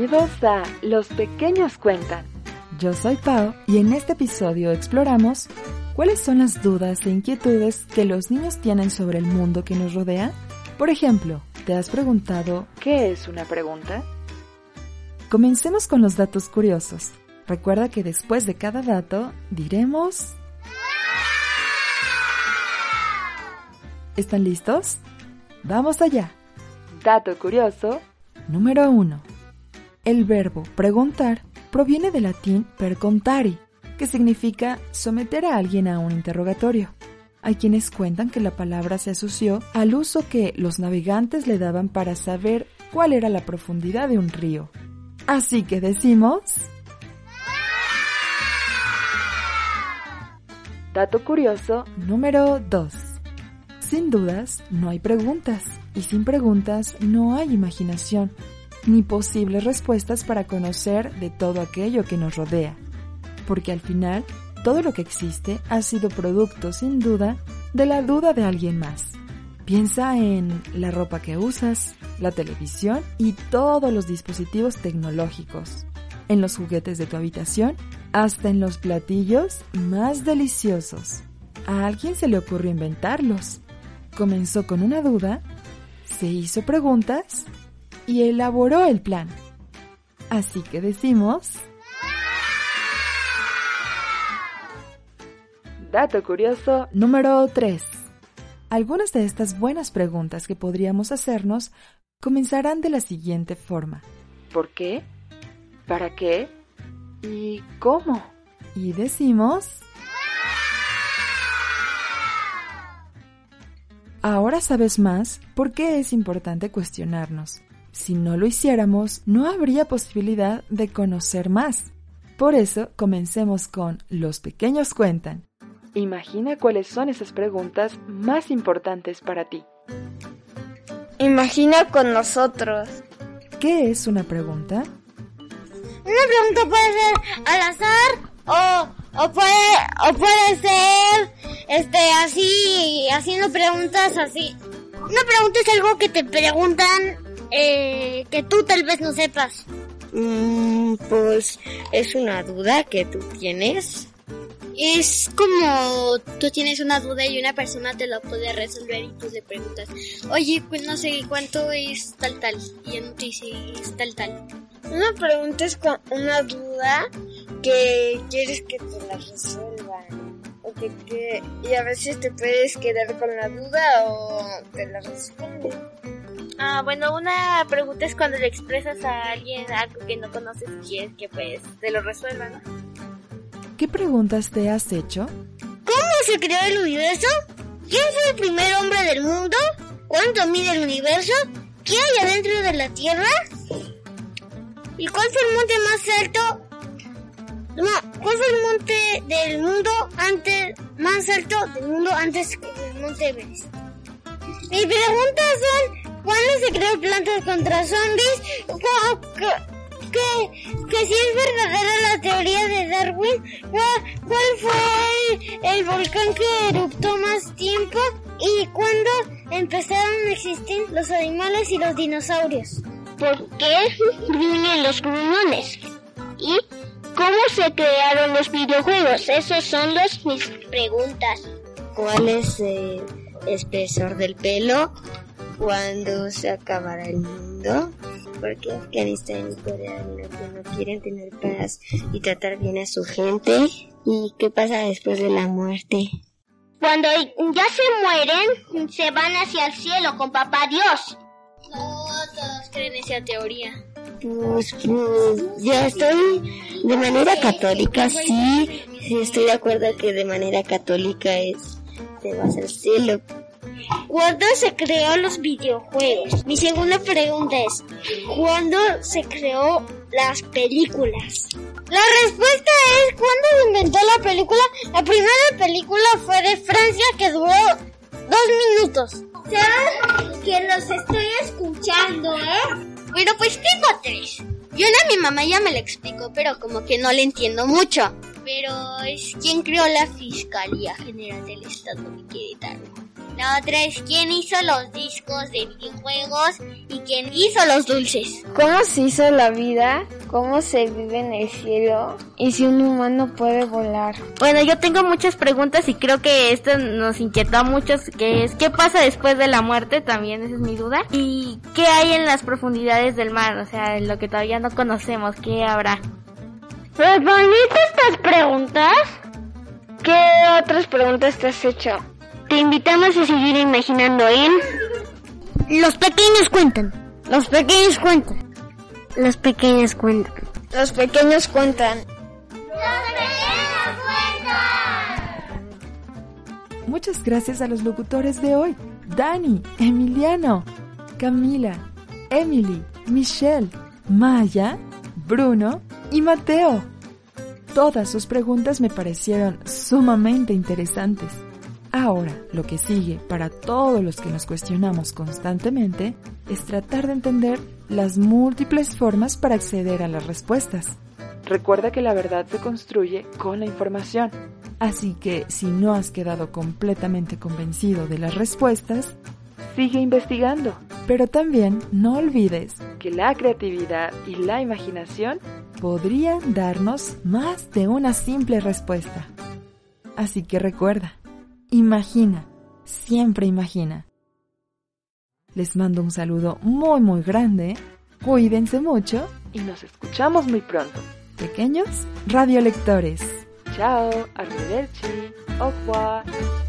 Bienvenidos a Los Pequeños Cuentan. Yo soy Pau y en este episodio exploramos cuáles son las dudas e inquietudes que los niños tienen sobre el mundo que nos rodea. Por ejemplo, ¿te has preguntado ¿Qué es una pregunta? Comencemos con los datos curiosos. Recuerda que después de cada dato diremos... ¿Están listos? Vamos allá. Dato curioso. Número 1. El verbo preguntar proviene del latín percontari, que significa someter a alguien a un interrogatorio. Hay quienes cuentan que la palabra se asoció al uso que los navegantes le daban para saber cuál era la profundidad de un río. Así que decimos... Dato curioso número 2. Sin dudas, no hay preguntas, y sin preguntas no hay imaginación, ni posibles respuestas para conocer de todo aquello que nos rodea, porque al final, todo lo que existe ha sido producto, sin duda, de la duda de alguien más. Piensa en la ropa que usas, la televisión y todos los dispositivos tecnológicos, en los juguetes de tu habitación, hasta en los platillos más deliciosos. A alguien se le ocurrió inventarlos. Comenzó con una duda, se hizo preguntas y elaboró el plan. Así que decimos... Dato curioso número 3. Algunas de estas buenas preguntas que podríamos hacernos comenzarán de la siguiente forma. ¿Por qué? ¿Para qué? ¿Y cómo? Y decimos... Ahora sabes más por qué es importante cuestionarnos. Si no lo hiciéramos, no habría posibilidad de conocer más. Por eso, comencemos con Los pequeños cuentan. Imagina cuáles son esas preguntas más importantes para ti. Imagina con nosotros. ¿Qué es una pregunta? Una pregunta puede ser al azar o, o puede o puede ser este así haciendo preguntas así. Una pregunta es algo que te preguntan eh, que tú tal vez no sepas. Mm, pues es una duda que tú tienes. Es como tú tienes una duda y una persona te la puede resolver y tú le preguntas, oye, pues no sé cuánto es tal tal y él te dice es tal tal. Una pregunta es con una duda que quieres que te la resuelvan. O que, que, y a veces te puedes quedar con la duda o te la responden. Ah, bueno, una pregunta es cuando le expresas a alguien algo que no conoces y quieres que pues te lo resuelva, ¿no? ¿Qué preguntas te has hecho? ¿Cómo se creó el universo? ¿Quién fue el primer hombre del mundo? ¿Cuánto mide el universo? ¿Qué hay adentro de la Tierra? ¿Y cuál fue el monte más alto? No, ¿cuál fue el monte del mundo antes más alto del mundo antes que el monte Everest? Mis preguntas son ¿cuándo se creó Plantas contra Zombies? Que, que, si es verdadera la teoría de Darwin, ¿cuál, cuál fue el, el, volcán que eruptó más tiempo? ¿Y cuándo empezaron a existir los animales y los dinosaurios? ¿Por qué viven los pulmones? ¿Y cómo se crearon los videojuegos? Esas son las mis preguntas. ¿Cuál es el espesor del pelo? ¿Cuándo se acabará el mundo? porque Afganistán y Corea del Norte no quieren tener paz y tratar bien a su gente. ¿Y qué pasa después de la muerte? Cuando ya se mueren, se van hacia el cielo con papá Dios. No todos creen esa teoría. Pues, pues yo estoy de manera católica, sí, sí estoy de acuerdo que de manera católica es te vas al cielo, ¿Cuándo se creó los videojuegos? Mi segunda pregunta es, ¿cuándo se creó las películas? La respuesta es, ¿cuándo se inventó la película? La primera película fue de Francia que duró dos minutos. ¿Sabes? Que los estoy escuchando, ¿eh? Bueno, pues tengo tres. Y una mi mamá ya me la explicó, pero como que no le entiendo mucho. Pero es quien creó la Fiscalía General del Estado de Querétaro. La otra es quién hizo los discos de videojuegos y quién hizo los dulces. ¿Cómo se hizo la vida? ¿Cómo se vive en el cielo? ¿Y si un humano puede volar? Bueno, yo tengo muchas preguntas y creo que esto nos inquietó a muchos, que es ¿qué pasa después de la muerte? También esa es mi duda. ¿Y qué hay en las profundidades del mar? O sea, en lo que todavía no conocemos, ¿qué habrá? ¿Respondiste estas preguntas? ¿Qué otras preguntas te has hecho? Te invitamos a seguir imaginando en... Los pequeños cuentan. Los pequeños cuentan. Los pequeños cuentan. Los pequeños cuentan. Muchas gracias a los locutores de hoy. Dani, Emiliano, Camila, Emily, Michelle, Maya, Bruno y Mateo. Todas sus preguntas me parecieron sumamente interesantes. Ahora, lo que sigue para todos los que nos cuestionamos constantemente es tratar de entender las múltiples formas para acceder a las respuestas. Recuerda que la verdad se construye con la información. Así que si no has quedado completamente convencido de las respuestas, Sigue investigando, pero también no olvides que la creatividad y la imaginación podrían darnos más de una simple respuesta. Así que recuerda, imagina, siempre imagina. Les mando un saludo muy muy grande, cuídense mucho, y nos escuchamos muy pronto. pequeños radiolectores. Chao, arrivederci, au revoir.